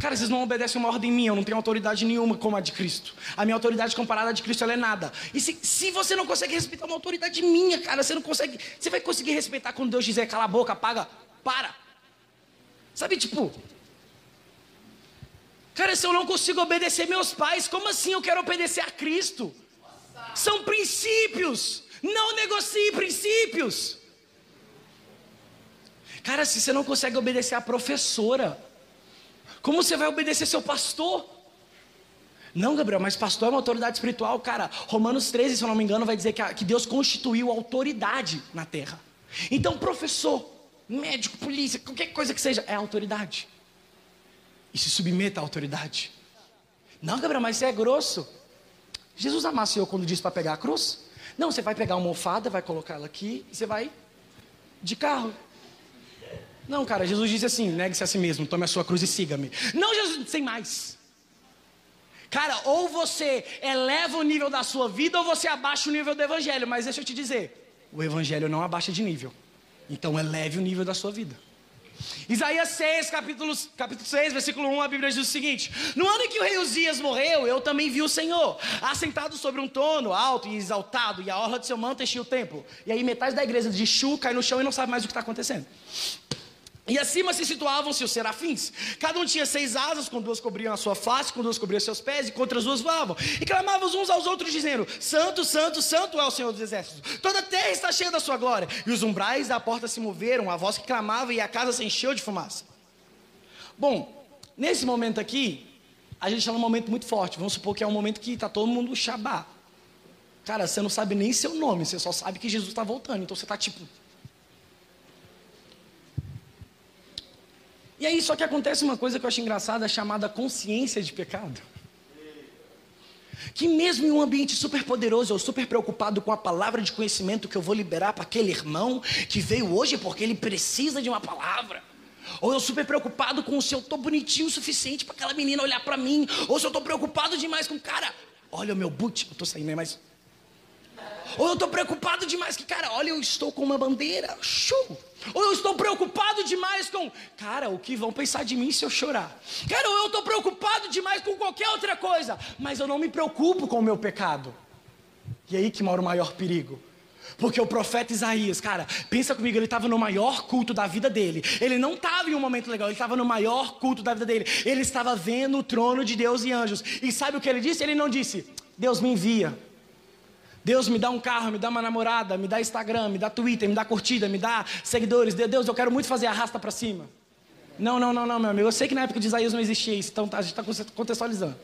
S1: Cara, vocês não obedecem uma ordem minha, eu não tenho autoridade nenhuma como a de Cristo. A minha autoridade comparada à de Cristo é nada. E se, se você não consegue respeitar uma autoridade minha, cara, você não consegue. Você vai conseguir respeitar quando Deus dizer cala a boca, apaga, para. Sabe, tipo, Cara, se eu não consigo obedecer meus pais, como assim eu quero obedecer a Cristo? São princípios. Não negocie princípios. Cara, se você não consegue obedecer a professora, como você vai obedecer seu pastor? Não, Gabriel, mas pastor é uma autoridade espiritual, cara. Romanos 13, se eu não me engano, vai dizer que, a, que Deus constituiu autoridade na terra. Então, professor, médico, polícia, qualquer coisa que seja, é autoridade e se submeta à autoridade. Não, Gabriel, mas você é grosso. Jesus amaciou quando disse para pegar a cruz? Não, você vai pegar uma almofada, vai colocar ela aqui e você vai de carro. Não, cara, Jesus disse assim: negue-se a si mesmo, tome a sua cruz e siga-me. Não, Jesus, sem mais. Cara, ou você eleva o nível da sua vida ou você abaixa o nível do evangelho. Mas deixa eu te dizer: o evangelho não abaixa de nível. Então eleve o nível da sua vida. Isaías 6, capítulo, capítulo 6, versículo 1, a Bíblia diz o seguinte: No ano em que o rei Uzias morreu, eu também vi o Senhor, assentado sobre um trono alto e exaltado, e a orla de seu manto enchia o templo. E aí metade da igreja de Chu cai no chão e não sabe mais o que está acontecendo. E acima se situavam-se os serafins. Cada um tinha seis asas, com duas cobriam a sua face, com duas cobriam seus pés, e com outras duas voavam. E clamavam uns aos outros, dizendo: Santo, Santo, Santo é o Senhor dos Exércitos. Toda a terra está cheia da sua glória. E os umbrais da porta se moveram, a voz que clamava, e a casa se encheu de fumaça. Bom, nesse momento aqui, a gente está num momento muito forte. Vamos supor que é um momento que está todo mundo Shabá. Cara, você não sabe nem seu nome, você só sabe que Jesus está voltando. Então você está tipo, E aí só que acontece uma coisa que eu acho engraçada, chamada consciência de pecado. Que mesmo em um ambiente super poderoso, eu super preocupado com a palavra de conhecimento que eu vou liberar para aquele irmão que veio hoje porque ele precisa de uma palavra. Ou eu super preocupado com se eu tô bonitinho o suficiente para aquela menina olhar para mim, ou se eu tô preocupado demais com o cara, olha o meu boot, eu tô saindo, né, mas ou eu estou preocupado demais que, cara, olha, eu estou com uma bandeira. Show! Ou eu estou preocupado demais com, cara, o que vão pensar de mim se eu chorar? Cara, ou eu estou preocupado demais com qualquer outra coisa, mas eu não me preocupo com o meu pecado. E aí que mora o maior perigo. Porque o profeta Isaías, cara, pensa comigo, ele estava no maior culto da vida dele. Ele não estava em um momento legal, ele estava no maior culto da vida dele. Ele estava vendo o trono de Deus e anjos. E sabe o que ele disse? Ele não disse, Deus me envia. Deus me dá um carro, me dá uma namorada, me dá Instagram, me dá Twitter, me dá curtida, me dá seguidores. Deus, eu quero muito fazer arrasta para cima. Não, não, não, não, meu amigo. Eu sei que na época de Isaías não existia isso, então tá, a gente está contextualizando.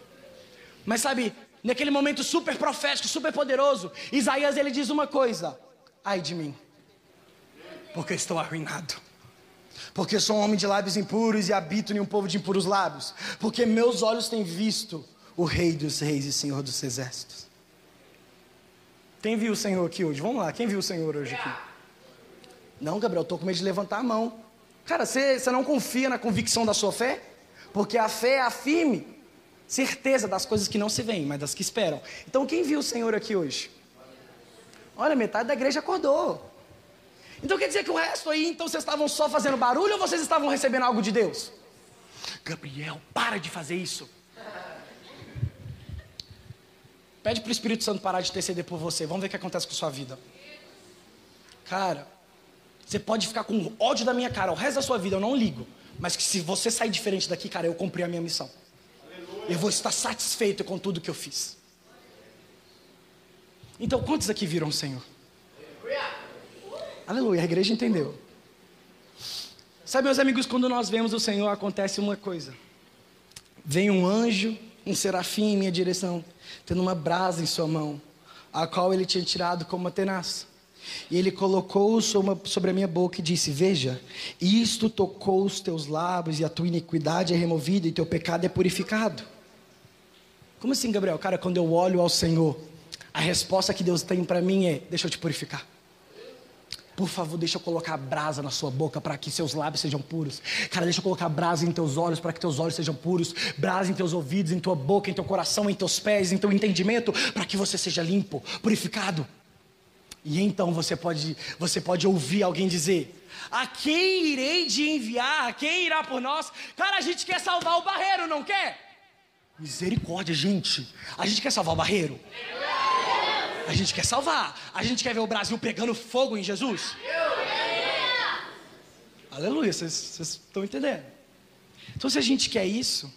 S1: Mas sabe, naquele momento super profético, super poderoso, Isaías ele diz uma coisa: ai de mim, porque estou arruinado. Porque sou um homem de lábios impuros e habito em um povo de impuros lábios. Porque meus olhos têm visto o Rei dos Reis e Senhor dos Exércitos. Quem viu o Senhor aqui hoje? Vamos lá, quem viu o Senhor hoje aqui? Não, Gabriel, estou com medo de levantar a mão. Cara, você, não confia na convicção da sua fé? Porque a fé é a firme certeza das coisas que não se veem, mas das que esperam. Então, quem viu o Senhor aqui hoje? Olha, metade da igreja acordou. Então quer dizer que o resto aí, então vocês estavam só fazendo barulho ou vocês estavam recebendo algo de Deus? Gabriel, para de fazer isso. Pede para o Espírito Santo parar de interceder por você. Vamos ver o que acontece com a sua vida. Cara, você pode ficar com ódio da minha cara o resto da sua vida, eu não ligo. Mas que se você sair diferente daqui, cara, eu cumpri a minha missão. Eu vou estar satisfeito com tudo que eu fiz. Então, quantos aqui viram o Senhor? Aleluia, a igreja entendeu. Sabe, meus amigos, quando nós vemos o Senhor, acontece uma coisa. Vem um anjo, um serafim em minha direção tendo uma brasa em sua mão, a qual ele tinha tirado como uma tenaz. E ele colocou sobre a minha boca e disse: Veja, isto tocou os teus lábios, e a tua iniquidade é removida, e teu pecado é purificado. Como assim, Gabriel? Cara, quando eu olho ao Senhor, a resposta que Deus tem para mim é: Deixa eu te purificar. Por favor, deixa eu colocar brasa na sua boca para que seus lábios sejam puros. Cara, deixa eu colocar brasa em teus olhos para que teus olhos sejam puros. Brasa em teus ouvidos, em tua boca, em teu coração, em teus pés, em teu entendimento, para que você seja limpo, purificado. E então você pode, você pode ouvir alguém dizer: A quem irei de enviar? A quem irá por nós? Cara, a gente quer salvar o barreiro, não quer? Misericórdia, gente. A gente quer salvar o barreiro? A gente quer salvar. A gente quer ver o Brasil pegando fogo em Jesus. Aleluia, vocês estão entendendo? Então, se a gente quer isso,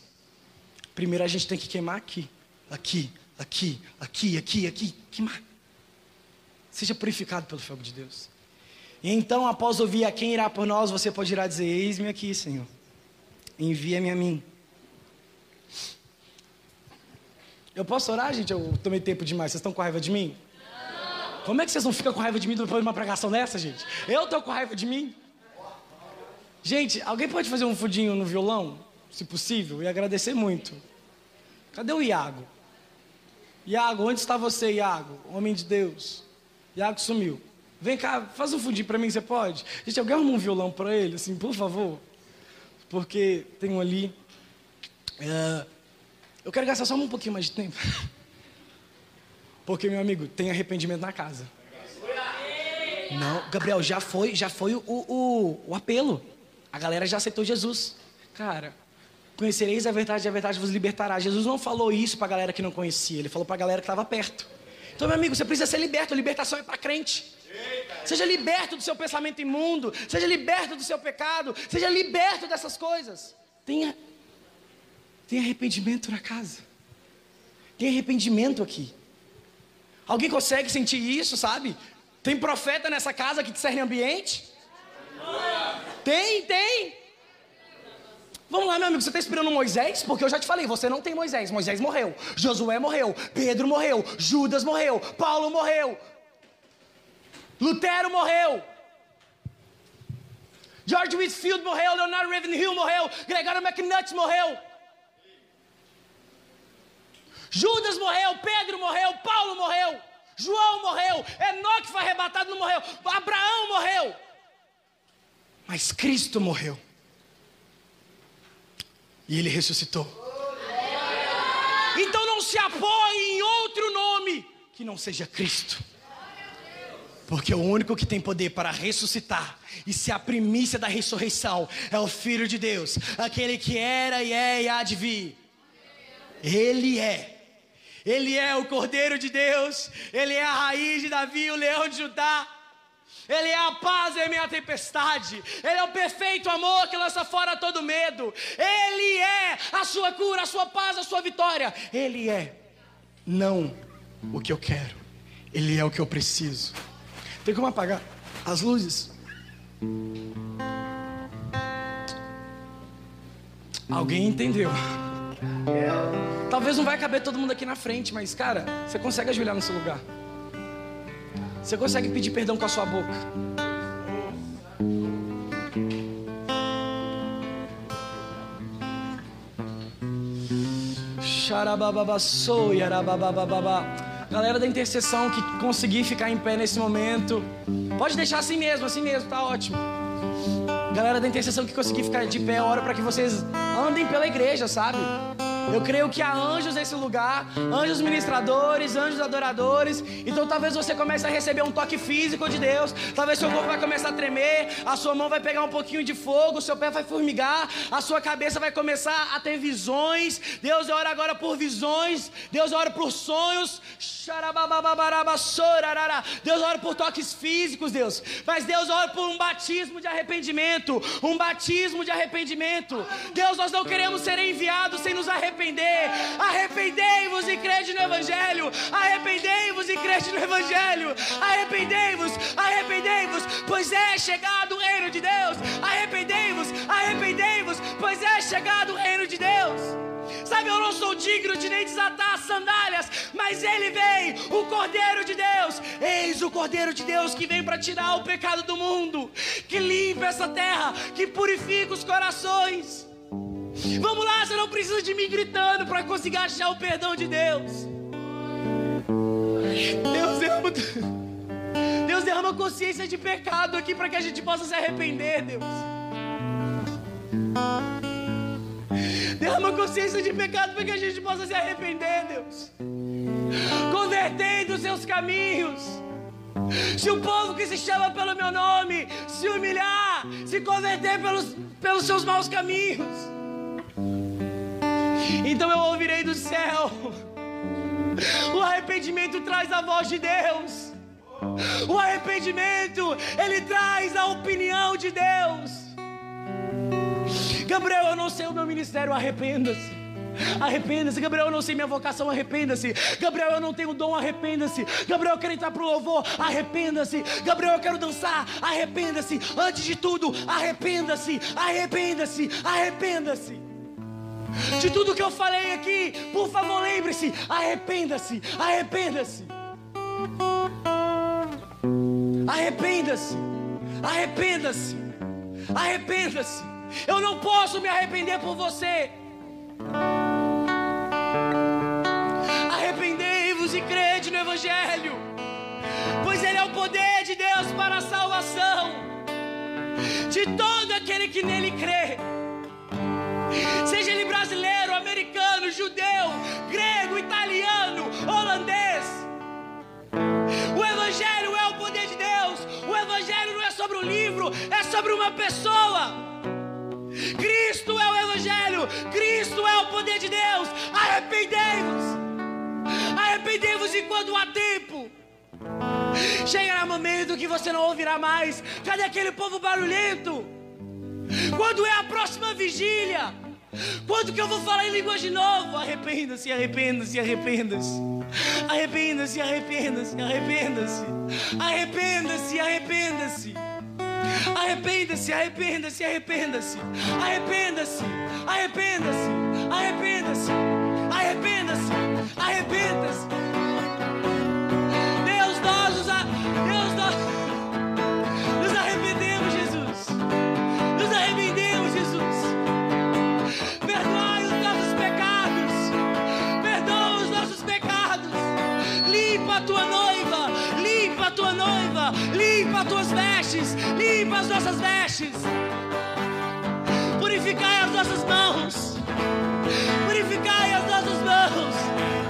S1: primeiro a gente tem que queimar aqui, aqui, aqui, aqui, aqui, aqui, queimar. Seja purificado pelo fogo de Deus. E então, após ouvir a quem irá por nós, você pode ir a dizer: Eis-me aqui, Senhor. Envia-me a mim. Eu posso orar, gente? Eu tomei tempo demais. Vocês estão com raiva de mim? Não. Como é que vocês não ficam com raiva de mim depois de uma pregação dessa, gente? Eu estou com raiva de mim? Gente, alguém pode fazer um fudinho no violão? Se possível, e agradecer muito. Cadê o Iago? Iago, onde está você, Iago? Homem de Deus. Iago sumiu. Vem cá, faz um fundinho para mim, você pode? Gente, alguém arruma um violão para ele, assim, por favor? Porque tem um ali. É, eu quero gastar só um pouquinho mais de tempo. Porque, meu amigo, tem arrependimento na casa. Não, Gabriel, já foi, já foi o, o, o apelo. A galera já aceitou Jesus. Cara, conhecereis a verdade e a verdade vos libertará. Jesus não falou isso para galera que não conhecia, ele falou para galera que estava perto. Então, meu amigo, você precisa ser liberto. A libertação é para crente. Seja liberto do seu pensamento imundo, seja liberto do seu pecado, seja liberto dessas coisas. Tenha tem arrependimento na casa. Tem arrependimento aqui. Alguém consegue sentir isso, sabe? Tem profeta nessa casa que discerne ambiente? Tem, tem. Vamos lá, meu amigo, você está esperando Moisés? Porque eu já te falei, você não tem Moisés. Moisés morreu, Josué morreu, Pedro morreu, Judas morreu, Paulo morreu, Lutero morreu. George Whitfield morreu, Leonardo Ravenhill morreu, Gregory McNutt morreu. Judas morreu, Pedro morreu, Paulo morreu, João morreu, Enoque foi arrebatado, não morreu, Abraão morreu. Mas Cristo morreu. E ele ressuscitou. Então não se apoie em outro nome que não seja Cristo. Porque o único que tem poder para ressuscitar e ser a primícia da ressurreição é o Filho de Deus, aquele que era e é e há de vir. Ele é. Ele é o Cordeiro de Deus, ele é a raiz de Davi, o leão de Judá. Ele é a paz em minha tempestade. Ele é o perfeito amor que lança fora todo medo. Ele é a sua cura, a sua paz, a sua vitória. Ele é não o que eu quero. Ele é o que eu preciso. Tem como apagar as luzes? Alguém entendeu? Talvez não vai caber todo mundo aqui na frente, mas cara, você consegue ajoelhar no seu lugar. Você consegue pedir perdão com a sua boca. Galera da intercessão que conseguir ficar em pé nesse momento, pode deixar assim mesmo, assim mesmo, tá ótimo. Galera da intercessão que conseguir ficar de pé, ora para que vocês andem pela igreja, sabe? Eu creio que há anjos nesse lugar, anjos ministradores, anjos adoradores. Então talvez você comece a receber um toque físico de Deus. Talvez seu corpo vai começar a tremer, a sua mão vai pegar um pouquinho de fogo, seu pé vai formigar, a sua cabeça vai começar a ter visões. Deus ora agora por visões. Deus ora por sonhos. Deus ora por toques físicos, Deus. Mas Deus ora por um batismo de arrependimento, um batismo de arrependimento. Deus, nós não queremos ser enviados sem nos arrepender arrepender. Arrependei-vos e crede no Evangelho. Arrependei-vos e crede no Evangelho. Arrependei-vos, arrependei-vos, pois é chegado o reino de Deus. Arrependei-vos, arrependei-vos, pois é chegado o reino de Deus. Sabe, eu não sou digno de nem desatar as sandálias, mas ele vem, o Cordeiro de Deus. Eis o Cordeiro de Deus que vem para tirar o pecado do mundo, que limpa essa terra, que purifica os corações. Vamos lá, você não precisa de mim gritando para conseguir achar o perdão de Deus. Deus derrama, Deus derrama consciência de pecado aqui para que a gente possa se arrepender, Deus. Derrama consciência de pecado para que a gente possa se arrepender, Deus. Convertei dos seus caminhos. Se o povo que se chama pelo meu nome se humilhar, se converter pelos, pelos seus maus caminhos, então eu ouvirei do céu. O arrependimento traz a voz de Deus. O arrependimento, ele traz a opinião de Deus. Gabriel, eu não sei o meu ministério, arrependa-se. Arrependa-se, Gabriel, eu não sei minha vocação, arrependa-se. Gabriel, eu não tenho dom, arrependa-se. Gabriel, eu quero entrar pro louvor, arrependa-se. Gabriel, eu quero dançar, arrependa-se. Antes de tudo, arrependa-se, arrependa-se, arrependa-se. De tudo que eu falei aqui, por favor, lembre-se, arrependa-se, arrependa-se. Arrependa-se, arrependa-se, arrependa-se. Eu não posso me arrepender por você. Arrependei-vos e crede no Evangelho, pois Ele é o poder de Deus para a salvação de todo aquele que nele crê. Seja sobre uma pessoa. Cristo é o Evangelho, Cristo é o poder de Deus. Arrependei-vos, arrependei-vos enquanto há tempo. Chegará momento que você não ouvirá mais. Cadê aquele povo barulhento? Quando é a próxima vigília? Quando que eu vou falar em língua de novo? Arrependa-se, arrependa-se, arrependa-se. Arrependa-se, arrependa-se, arrependa-se. Arrependa-se, arrependa-se. Arrependa-se, arrependa-se, arrependa-se. Arrependa-se, arrependa-se, arrependa-se, arrependa-se, arrependa-se. Deus, nós nos, Deus, nós nos arrependemos, Jesus. Nos arrependemos, Jesus. Perdoai os nossos pecados. Perdoa os nossos pecados. Limpa a tua noiva. Limpa a tua noiva as tuas vestes, limpa as nossas vestes. Purificai as nossas mãos. Purificai as nossas mãos.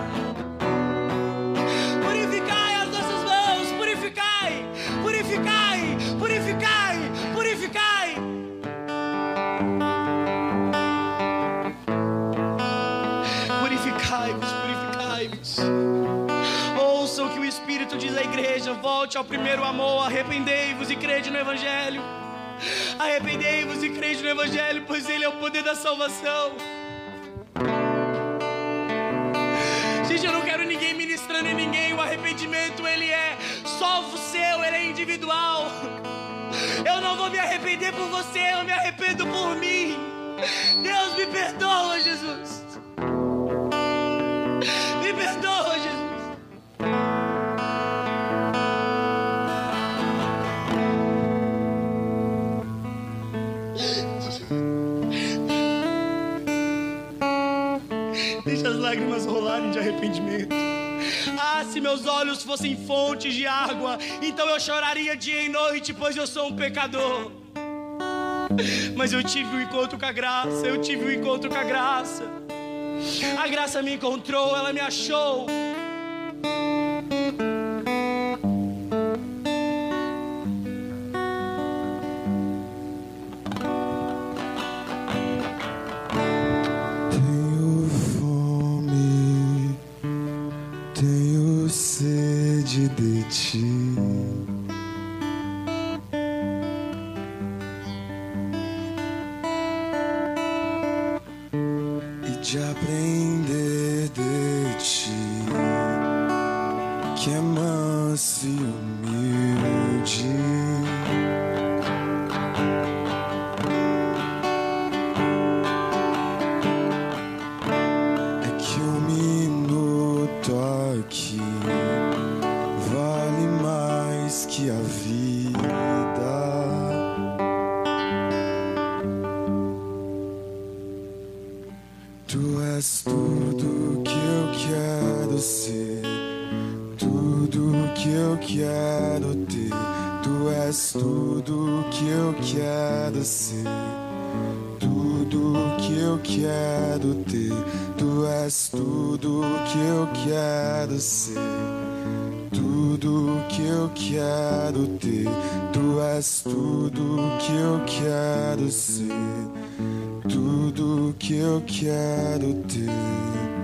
S1: Volte ao primeiro amor. Arrependei-vos e crede no Evangelho. Arrependei-vos e crede no Evangelho, pois ele é o poder da salvação. Gente, eu não quero ninguém ministrando em ninguém. O arrependimento, ele é só o seu, ele é individual. Eu não vou me arrepender por você, eu me arrependo por mim. Deus me perdoa, Jesus. Arrependimento. Ah, se meus olhos fossem fontes de água, então eu choraria dia e noite, pois eu sou um pecador. Mas eu tive um encontro com a graça, eu tive um encontro com a graça. A graça me encontrou, ela me achou.
S2: Tudo que eu quero ser, tudo que eu quero ter. Tu és tudo que eu quero ser tudo que eu quero ter. Tu és tudo que eu quero ser. Tudo que eu quero ter. Tu és tudo que eu quero ser. Tudo que eu quero ter.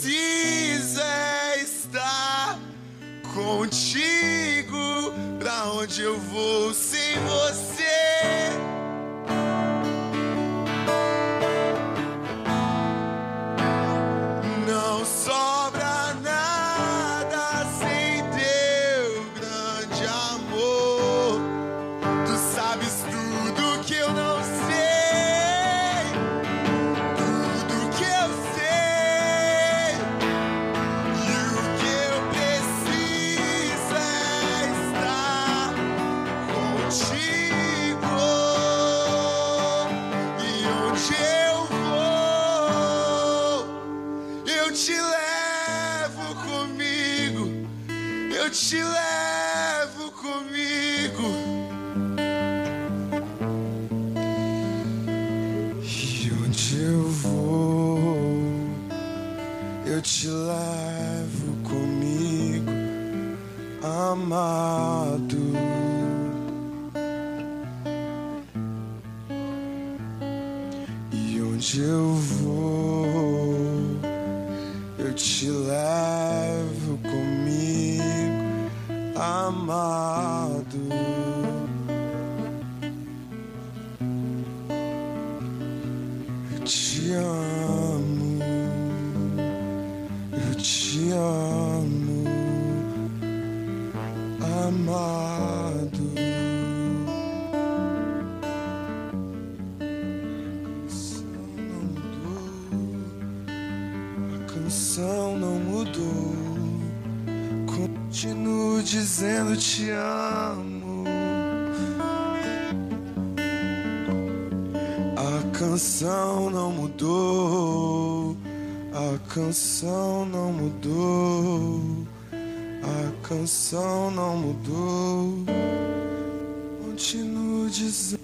S2: precisa estar contigo. Pra onde eu vou sem você? canção não mudou. Continuo dizendo te amo. A canção não mudou. A canção não mudou. A canção não mudou. Continuo dizendo.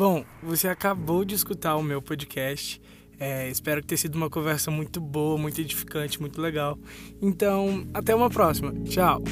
S1: Bom, você acabou de escutar o meu podcast. É, espero que tenha sido uma conversa muito boa, muito edificante, muito legal. Então, até uma próxima. Tchau!